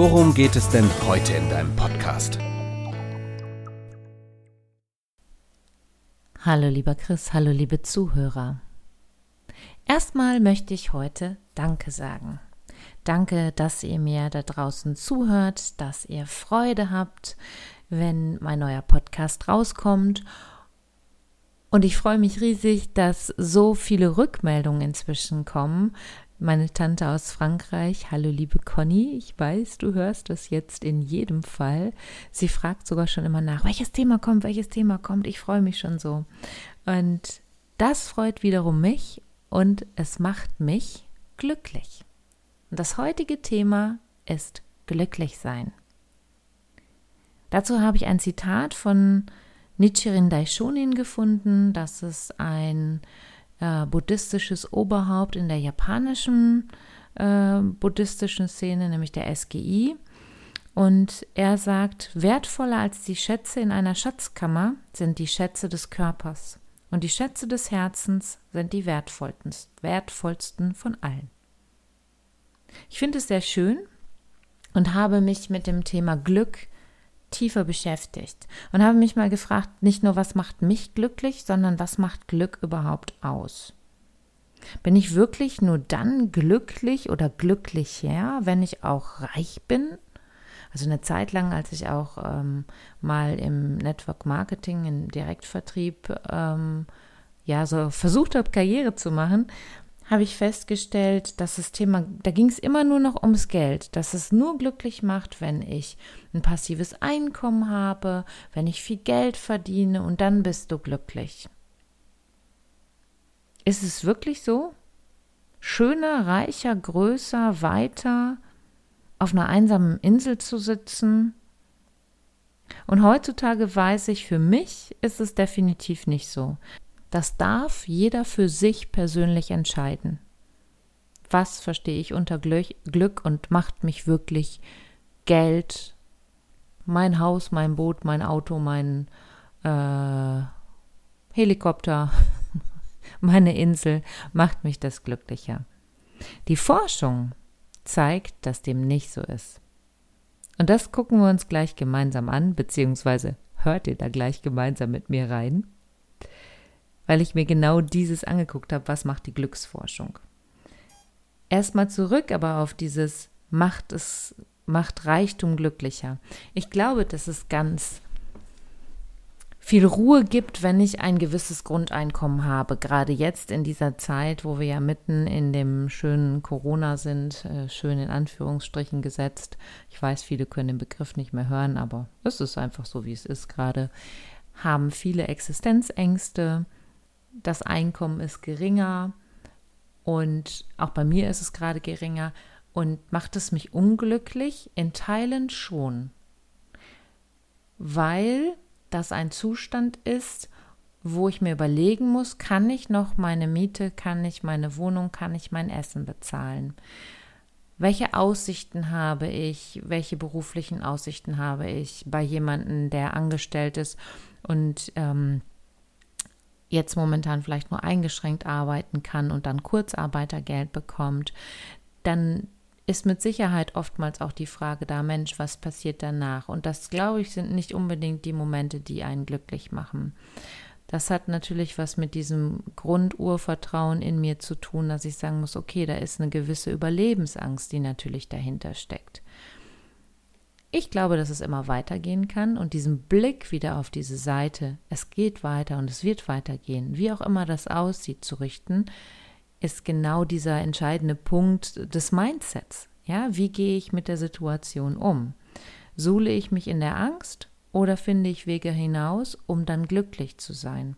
worum geht es denn heute in deinem Podcast? Hallo lieber Chris, hallo liebe Zuhörer. Erstmal möchte ich heute Danke sagen. Danke, dass ihr mir da draußen zuhört, dass ihr Freude habt, wenn mein neuer Podcast rauskommt. Und ich freue mich riesig, dass so viele Rückmeldungen inzwischen kommen. Meine Tante aus Frankreich, hallo liebe Conny, ich weiß, du hörst das jetzt in jedem Fall. Sie fragt sogar schon immer nach, welches Thema kommt, welches Thema kommt. Ich freue mich schon so. Und das freut wiederum mich und es macht mich glücklich. Und das heutige Thema ist glücklich sein. Dazu habe ich ein Zitat von Nichiren Daishonin gefunden. Das ist ein äh, buddhistisches Oberhaupt in der japanischen äh, buddhistischen Szene, nämlich der SGI. Und er sagt, wertvoller als die Schätze in einer Schatzkammer sind die Schätze des Körpers. Und die Schätze des Herzens sind die wertvollsten, wertvollsten von allen. Ich finde es sehr schön und habe mich mit dem Thema Glück tiefer beschäftigt und habe mich mal gefragt, nicht nur was macht mich glücklich, sondern was macht Glück überhaupt aus? Bin ich wirklich nur dann glücklich oder glücklicher, wenn ich auch reich bin also eine Zeit lang, als ich auch ähm, mal im Network Marketing, im Direktvertrieb, ähm, ja, so versucht habe, Karriere zu machen, habe ich festgestellt, dass das Thema, da ging es immer nur noch ums Geld, dass es nur glücklich macht, wenn ich ein passives Einkommen habe, wenn ich viel Geld verdiene und dann bist du glücklich. Ist es wirklich so? Schöner, reicher, größer, weiter, auf einer einsamen Insel zu sitzen. Und heutzutage weiß ich, für mich ist es definitiv nicht so. Das darf jeder für sich persönlich entscheiden. Was verstehe ich unter Glück und macht mich wirklich Geld, mein Haus, mein Boot, mein Auto, mein äh, Helikopter, meine Insel, macht mich das glücklicher. Die Forschung zeigt, dass dem nicht so ist. Und das gucken wir uns gleich gemeinsam an, beziehungsweise hört ihr da gleich gemeinsam mit mir rein, weil ich mir genau dieses angeguckt habe, was macht die Glücksforschung. Erstmal zurück aber auf dieses macht es, macht Reichtum glücklicher. Ich glaube, das ist ganz viel Ruhe gibt, wenn ich ein gewisses Grundeinkommen habe. Gerade jetzt in dieser Zeit, wo wir ja mitten in dem schönen Corona sind, äh, schön in Anführungsstrichen gesetzt. Ich weiß, viele können den Begriff nicht mehr hören, aber es ist einfach so, wie es ist gerade. Haben viele Existenzängste. Das Einkommen ist geringer und auch bei mir ist es gerade geringer. Und macht es mich unglücklich? In Teilen schon. Weil das ein Zustand ist, wo ich mir überlegen muss, kann ich noch meine Miete, kann ich meine Wohnung, kann ich mein Essen bezahlen? Welche Aussichten habe ich? Welche beruflichen Aussichten habe ich bei jemandem, der angestellt ist und ähm, jetzt momentan vielleicht nur eingeschränkt arbeiten kann und dann Kurzarbeitergeld bekommt? Dann ist mit Sicherheit oftmals auch die Frage da, Mensch, was passiert danach? Und das, glaube ich, sind nicht unbedingt die Momente, die einen glücklich machen. Das hat natürlich was mit diesem Grundurvertrauen in mir zu tun, dass ich sagen muss, okay, da ist eine gewisse Überlebensangst, die natürlich dahinter steckt. Ich glaube, dass es immer weitergehen kann und diesen Blick wieder auf diese Seite, es geht weiter und es wird weitergehen, wie auch immer das aussieht, zu richten, ist genau dieser entscheidende Punkt des Mindsets. Ja, wie gehe ich mit der Situation um? Suhle ich mich in der Angst oder finde ich Wege hinaus, um dann glücklich zu sein?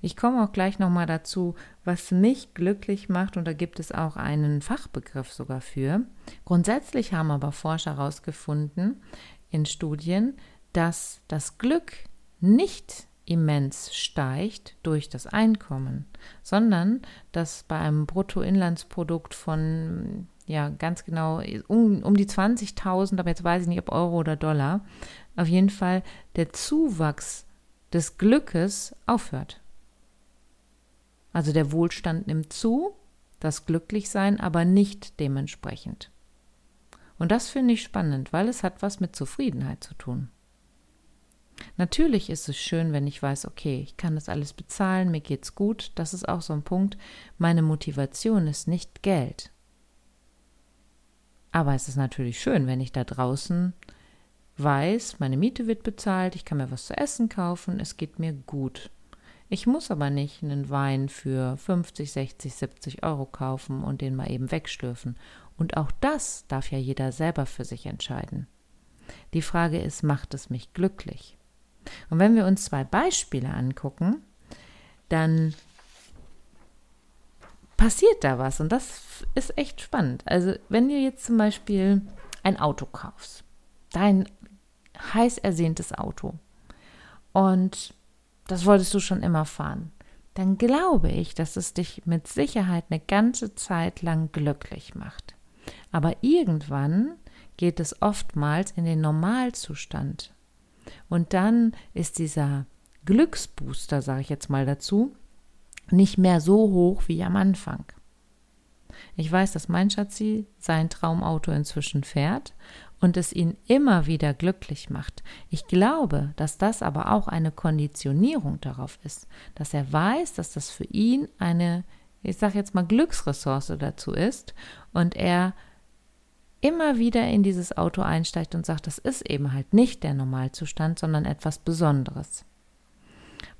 Ich komme auch gleich nochmal dazu, was mich glücklich macht, und da gibt es auch einen Fachbegriff sogar für. Grundsätzlich haben aber Forscher herausgefunden in Studien, dass das Glück nicht immens steigt durch das Einkommen, sondern dass bei einem Bruttoinlandsprodukt von ja ganz genau um, um die 20.000, aber jetzt weiß ich nicht, ob Euro oder Dollar, auf jeden Fall der Zuwachs des Glückes aufhört. Also der Wohlstand nimmt zu, das Glücklichsein aber nicht dementsprechend. Und das finde ich spannend, weil es hat was mit Zufriedenheit zu tun. Natürlich ist es schön, wenn ich weiß, okay, ich kann das alles bezahlen, mir geht's gut. Das ist auch so ein Punkt. Meine Motivation ist nicht Geld. Aber es ist natürlich schön, wenn ich da draußen weiß, meine Miete wird bezahlt, ich kann mir was zu essen kaufen, es geht mir gut. Ich muss aber nicht einen Wein für 50, 60, 70 Euro kaufen und den mal eben wegschlürfen. Und auch das darf ja jeder selber für sich entscheiden. Die Frage ist, macht es mich glücklich? Und wenn wir uns zwei Beispiele angucken, dann passiert da was und das ist echt spannend. Also wenn du jetzt zum Beispiel ein Auto kaufst, dein heiß ersehntes Auto und das wolltest du schon immer fahren, dann glaube ich, dass es dich mit Sicherheit eine ganze Zeit lang glücklich macht. Aber irgendwann geht es oftmals in den Normalzustand. Und dann ist dieser Glücksbooster, sage ich jetzt mal dazu, nicht mehr so hoch wie am Anfang. Ich weiß, dass mein Schatzi sein Traumauto inzwischen fährt und es ihn immer wieder glücklich macht. Ich glaube, dass das aber auch eine Konditionierung darauf ist, dass er weiß, dass das für ihn eine, ich sage jetzt mal, Glücksressource dazu ist und er immer wieder in dieses Auto einsteigt und sagt, das ist eben halt nicht der Normalzustand, sondern etwas Besonderes.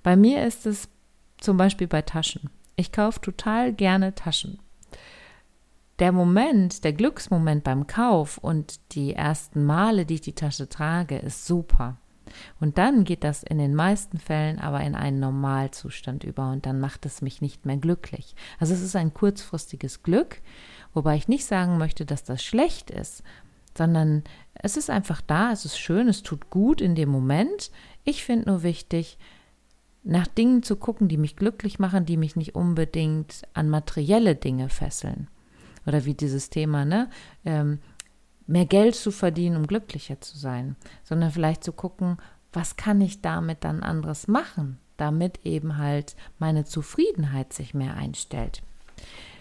Bei mir ist es zum Beispiel bei Taschen. Ich kaufe total gerne Taschen. Der Moment, der Glücksmoment beim Kauf und die ersten Male, die ich die Tasche trage, ist super. Und dann geht das in den meisten Fällen aber in einen Normalzustand über und dann macht es mich nicht mehr glücklich. Also es ist ein kurzfristiges Glück, wobei ich nicht sagen möchte, dass das schlecht ist, sondern es ist einfach da, es ist schön, es tut gut in dem Moment. Ich finde nur wichtig, nach Dingen zu gucken, die mich glücklich machen, die mich nicht unbedingt an materielle Dinge fesseln. Oder wie dieses Thema, ne? Ähm, mehr Geld zu verdienen, um glücklicher zu sein, sondern vielleicht zu gucken, was kann ich damit dann anderes machen, damit eben halt meine Zufriedenheit sich mehr einstellt.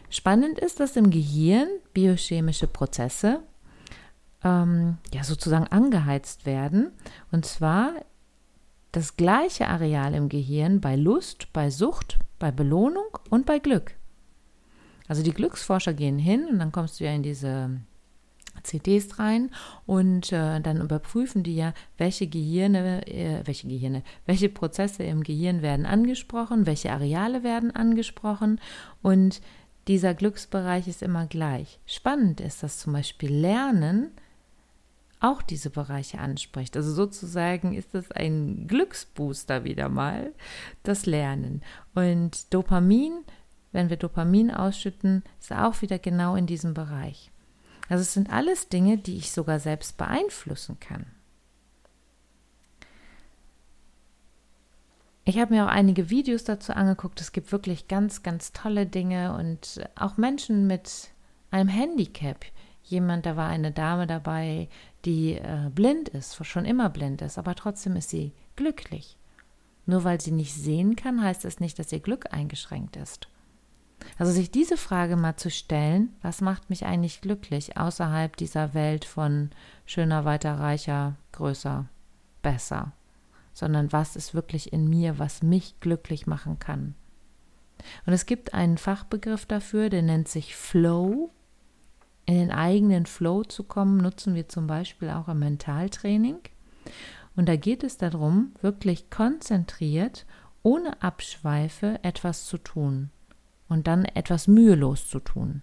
Spannend ist, dass im Gehirn biochemische Prozesse ähm, ja sozusagen angeheizt werden. Und zwar das gleiche Areal im Gehirn bei Lust, bei Sucht, bei Belohnung und bei Glück. Also die Glücksforscher gehen hin und dann kommst du ja in diese CDs rein und äh, dann überprüfen die ja, welche Gehirne, äh, welche Gehirne, welche Prozesse im Gehirn werden angesprochen, welche Areale werden angesprochen und dieser Glücksbereich ist immer gleich. Spannend ist, dass zum Beispiel Lernen auch diese Bereiche anspricht. Also sozusagen ist das ein Glücksbooster wieder mal, das Lernen. Und Dopamin, wenn wir Dopamin ausschütten, ist auch wieder genau in diesem Bereich. Also es sind alles Dinge, die ich sogar selbst beeinflussen kann. Ich habe mir auch einige Videos dazu angeguckt. Es gibt wirklich ganz, ganz tolle Dinge und auch Menschen mit einem Handicap. Jemand, da war eine Dame dabei, die äh, blind ist, schon immer blind ist, aber trotzdem ist sie glücklich. Nur weil sie nicht sehen kann, heißt das nicht, dass ihr Glück eingeschränkt ist. Also sich diese Frage mal zu stellen, was macht mich eigentlich glücklich außerhalb dieser Welt von schöner, weiter, reicher, größer, besser, sondern was ist wirklich in mir, was mich glücklich machen kann. Und es gibt einen Fachbegriff dafür, der nennt sich Flow in den eigenen Flow zu kommen, nutzen wir zum Beispiel auch im Mentaltraining. Und da geht es darum, wirklich konzentriert, ohne Abschweife etwas zu tun und dann etwas mühelos zu tun.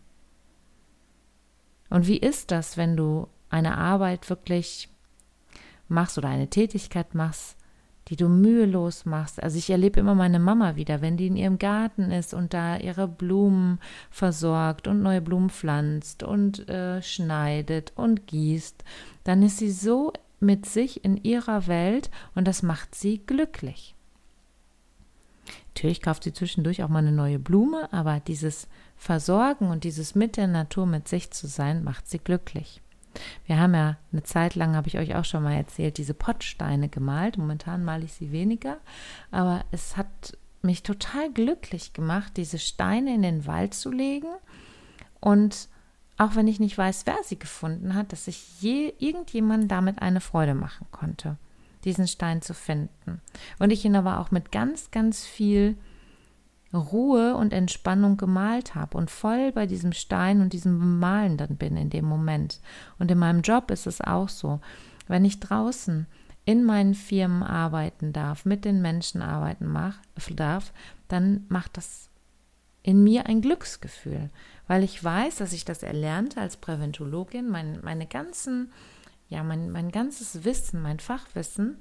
Und wie ist das, wenn du eine Arbeit wirklich machst oder eine Tätigkeit machst, die du mühelos machst. Also ich erlebe immer meine Mama wieder, wenn die in ihrem Garten ist und da ihre Blumen versorgt und neue Blumen pflanzt und äh, schneidet und gießt, dann ist sie so mit sich in ihrer Welt und das macht sie glücklich. Natürlich kauft sie zwischendurch auch mal eine neue Blume, aber dieses Versorgen und dieses mit der Natur mit sich zu sein, macht sie glücklich. Wir haben ja eine Zeit lang, habe ich euch auch schon mal erzählt, diese Pottsteine gemalt. Momentan male ich sie weniger, aber es hat mich total glücklich gemacht, diese Steine in den Wald zu legen und auch wenn ich nicht weiß, wer sie gefunden hat, dass ich je irgendjemand damit eine Freude machen konnte, diesen Stein zu finden. Und ich ihn aber auch mit ganz, ganz viel Ruhe und Entspannung gemalt habe und voll bei diesem Stein und diesem Malen dann bin in dem Moment. Und in meinem Job ist es auch so. Wenn ich draußen in meinen Firmen arbeiten darf, mit den Menschen arbeiten mach, darf, dann macht das in mir ein Glücksgefühl, weil ich weiß, dass ich das erlernte als Präventologin, mein, meine ganzen, ja, mein, mein ganzes Wissen, mein Fachwissen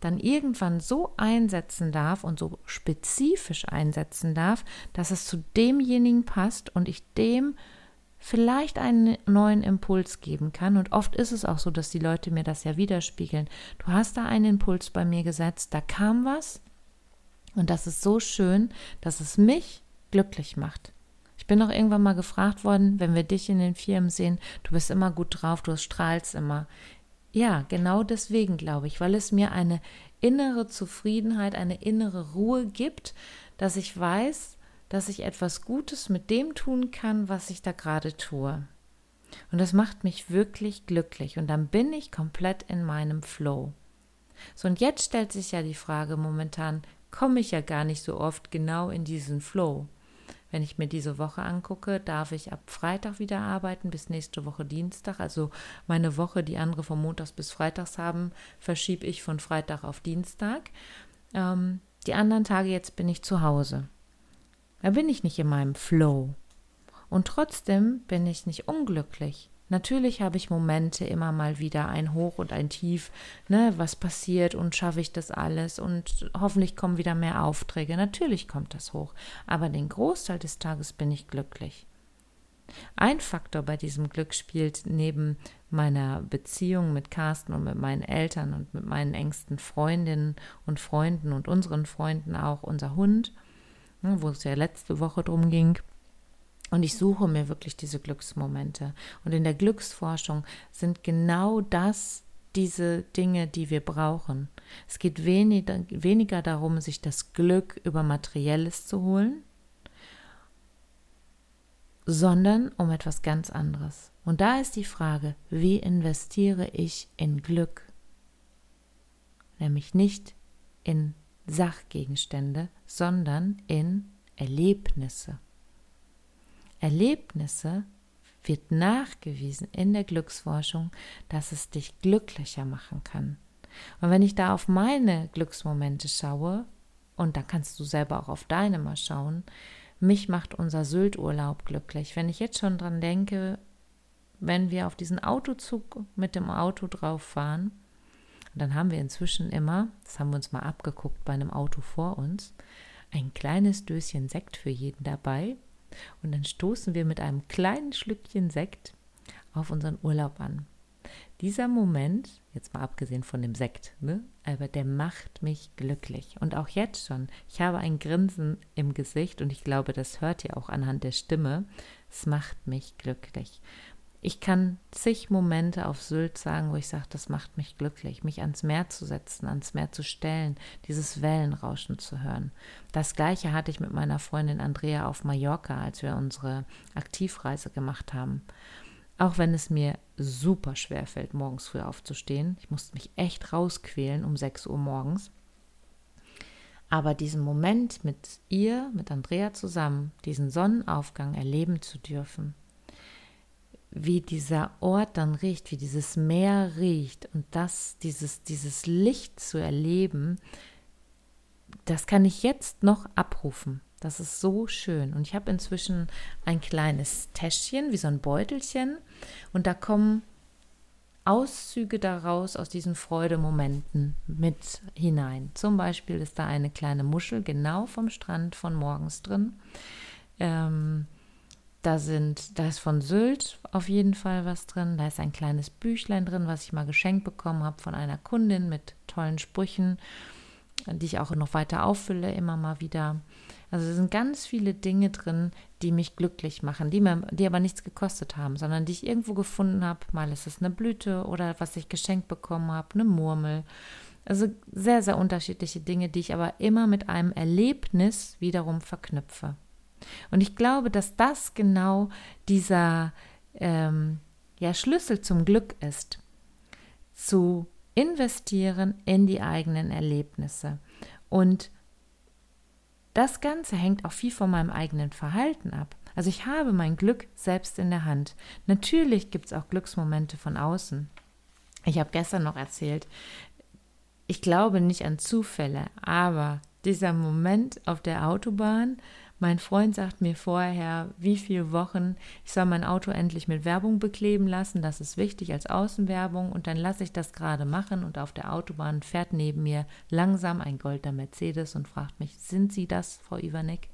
dann irgendwann so einsetzen darf und so spezifisch einsetzen darf, dass es zu demjenigen passt und ich dem vielleicht einen neuen Impuls geben kann. Und oft ist es auch so, dass die Leute mir das ja widerspiegeln. Du hast da einen Impuls bei mir gesetzt, da kam was und das ist so schön, dass es mich glücklich macht. Bin auch irgendwann mal gefragt worden, wenn wir dich in den Firmen sehen, du bist immer gut drauf, du strahlst immer. Ja, genau deswegen glaube ich, weil es mir eine innere Zufriedenheit, eine innere Ruhe gibt, dass ich weiß, dass ich etwas Gutes mit dem tun kann, was ich da gerade tue. Und das macht mich wirklich glücklich und dann bin ich komplett in meinem Flow. So, und jetzt stellt sich ja die Frage, momentan komme ich ja gar nicht so oft genau in diesen Flow. Wenn ich mir diese Woche angucke, darf ich ab Freitag wieder arbeiten bis nächste Woche Dienstag. Also meine Woche, die andere von Montags bis Freitags haben, verschiebe ich von Freitag auf Dienstag. Ähm, die anderen Tage jetzt bin ich zu Hause. Da bin ich nicht in meinem Flow. Und trotzdem bin ich nicht unglücklich. Natürlich habe ich Momente immer mal wieder ein Hoch und ein Tief, ne, was passiert und schaffe ich das alles und hoffentlich kommen wieder mehr Aufträge. Natürlich kommt das hoch, aber den Großteil des Tages bin ich glücklich. Ein Faktor bei diesem Glück spielt neben meiner Beziehung mit Carsten und mit meinen Eltern und mit meinen engsten Freundinnen und Freunden und unseren Freunden auch unser Hund, ne, wo es ja letzte Woche drum ging. Und ich suche mir wirklich diese Glücksmomente. Und in der Glücksforschung sind genau das diese Dinge, die wir brauchen. Es geht weniger, weniger darum, sich das Glück über Materielles zu holen, sondern um etwas ganz anderes. Und da ist die Frage, wie investiere ich in Glück? Nämlich nicht in Sachgegenstände, sondern in Erlebnisse. Erlebnisse wird nachgewiesen in der Glücksforschung, dass es dich glücklicher machen kann. Und wenn ich da auf meine Glücksmomente schaue, und da kannst du selber auch auf deine mal schauen, mich macht unser Sylt-Urlaub glücklich. Wenn ich jetzt schon dran denke, wenn wir auf diesen Autozug mit dem Auto drauf fahren, dann haben wir inzwischen immer, das haben wir uns mal abgeguckt bei einem Auto vor uns, ein kleines Döschen Sekt für jeden dabei, und dann stoßen wir mit einem kleinen Schlückchen Sekt auf unseren Urlaub an. Dieser Moment, jetzt mal abgesehen von dem Sekt, ne, aber der macht mich glücklich. Und auch jetzt schon, ich habe ein Grinsen im Gesicht und ich glaube, das hört ihr auch anhand der Stimme. Es macht mich glücklich. Ich kann zig Momente auf Sylt sagen, wo ich sage, das macht mich glücklich, mich ans Meer zu setzen, ans Meer zu stellen, dieses Wellenrauschen zu hören. Das gleiche hatte ich mit meiner Freundin Andrea auf Mallorca, als wir unsere Aktivreise gemacht haben. Auch wenn es mir super schwer fällt, morgens früh aufzustehen. Ich musste mich echt rausquälen um 6 Uhr morgens. Aber diesen Moment mit ihr, mit Andrea zusammen, diesen Sonnenaufgang erleben zu dürfen, wie dieser Ort dann riecht, wie dieses Meer riecht und das, dieses, dieses Licht zu erleben, das kann ich jetzt noch abrufen. Das ist so schön. Und ich habe inzwischen ein kleines Täschchen, wie so ein Beutelchen. Und da kommen Auszüge daraus aus diesen Freudemomenten mit hinein. Zum Beispiel ist da eine kleine Muschel genau vom Strand von morgens drin. Ähm, da sind, da ist von Sylt auf jeden Fall was drin. Da ist ein kleines Büchlein drin, was ich mal geschenkt bekommen habe von einer Kundin mit tollen Sprüchen, die ich auch noch weiter auffülle, immer mal wieder. Also es sind ganz viele Dinge drin, die mich glücklich machen, die, mir, die aber nichts gekostet haben, sondern die ich irgendwo gefunden habe. Mal ist es eine Blüte oder was ich geschenkt bekommen habe, eine Murmel. Also sehr, sehr unterschiedliche Dinge, die ich aber immer mit einem Erlebnis wiederum verknüpfe. Und ich glaube, dass das genau dieser ähm, ja, Schlüssel zum Glück ist, zu investieren in die eigenen Erlebnisse. Und das Ganze hängt auch viel von meinem eigenen Verhalten ab. Also ich habe mein Glück selbst in der Hand. Natürlich gibt es auch Glücksmomente von außen. Ich habe gestern noch erzählt, ich glaube nicht an Zufälle, aber dieser Moment auf der Autobahn, mein Freund sagt mir vorher, wie viele Wochen ich soll mein Auto endlich mit Werbung bekleben lassen. Das ist wichtig als Außenwerbung. Und dann lasse ich das gerade machen. Und auf der Autobahn fährt neben mir langsam ein goldener Mercedes und fragt mich, sind Sie das, Frau Iwanek?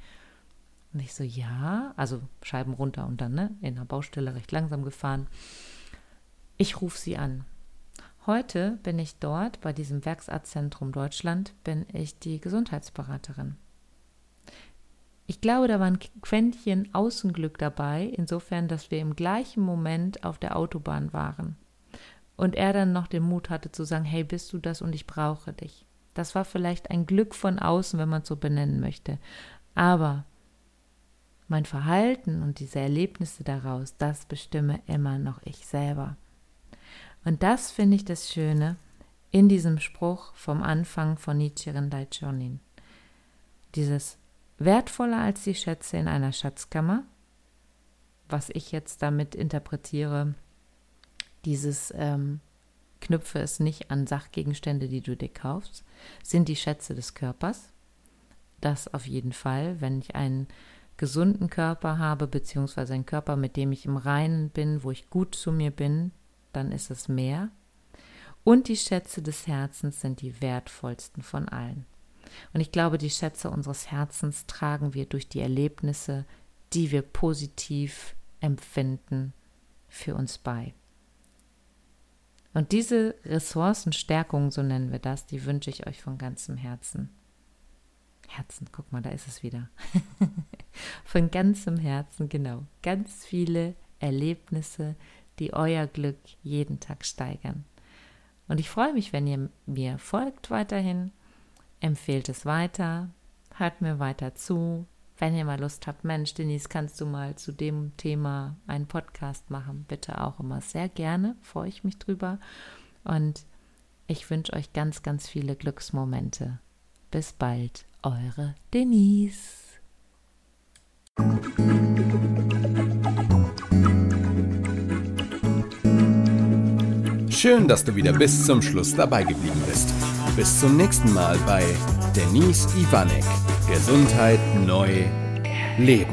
Und ich so, ja. Also Scheiben runter und dann ne, in der Baustelle recht langsam gefahren. Ich rufe Sie an. Heute bin ich dort bei diesem Werksarztzentrum Deutschland, bin ich die Gesundheitsberaterin. Ich glaube, da war ein Quäntchen Außenglück dabei, insofern, dass wir im gleichen Moment auf der Autobahn waren. Und er dann noch den Mut hatte zu sagen, hey, bist du das und ich brauche dich. Das war vielleicht ein Glück von außen, wenn man es so benennen möchte. Aber mein Verhalten und diese Erlebnisse daraus, das bestimme immer noch ich selber. Und das finde ich das Schöne in diesem Spruch vom Anfang von Nichiren Daichonin. Dieses wertvoller als die Schätze in einer Schatzkammer, was ich jetzt damit interpretiere, dieses ähm, knüpfe es nicht an Sachgegenstände, die du dir kaufst, sind die Schätze des Körpers. Das auf jeden Fall, wenn ich einen gesunden Körper habe, beziehungsweise einen Körper, mit dem ich im Reinen bin, wo ich gut zu mir bin, dann ist es mehr. Und die Schätze des Herzens sind die wertvollsten von allen. Und ich glaube, die Schätze unseres Herzens tragen wir durch die Erlebnisse, die wir positiv empfinden, für uns bei. Und diese Ressourcenstärkung, so nennen wir das, die wünsche ich euch von ganzem Herzen. Herzen, guck mal, da ist es wieder. von ganzem Herzen, genau. Ganz viele Erlebnisse, die euer Glück jeden Tag steigern. Und ich freue mich, wenn ihr mir folgt weiterhin empfehlt es weiter, hört mir weiter zu. Wenn ihr mal Lust habt, Mensch, Denise, kannst du mal zu dem Thema einen Podcast machen? Bitte auch immer sehr gerne, freue ich mich drüber. Und ich wünsche euch ganz, ganz viele Glücksmomente. Bis bald, eure Denise. Schön, dass du wieder bis zum Schluss dabei geblieben bist. Bis zum nächsten Mal bei Denise Ivanek. Gesundheit neu leben.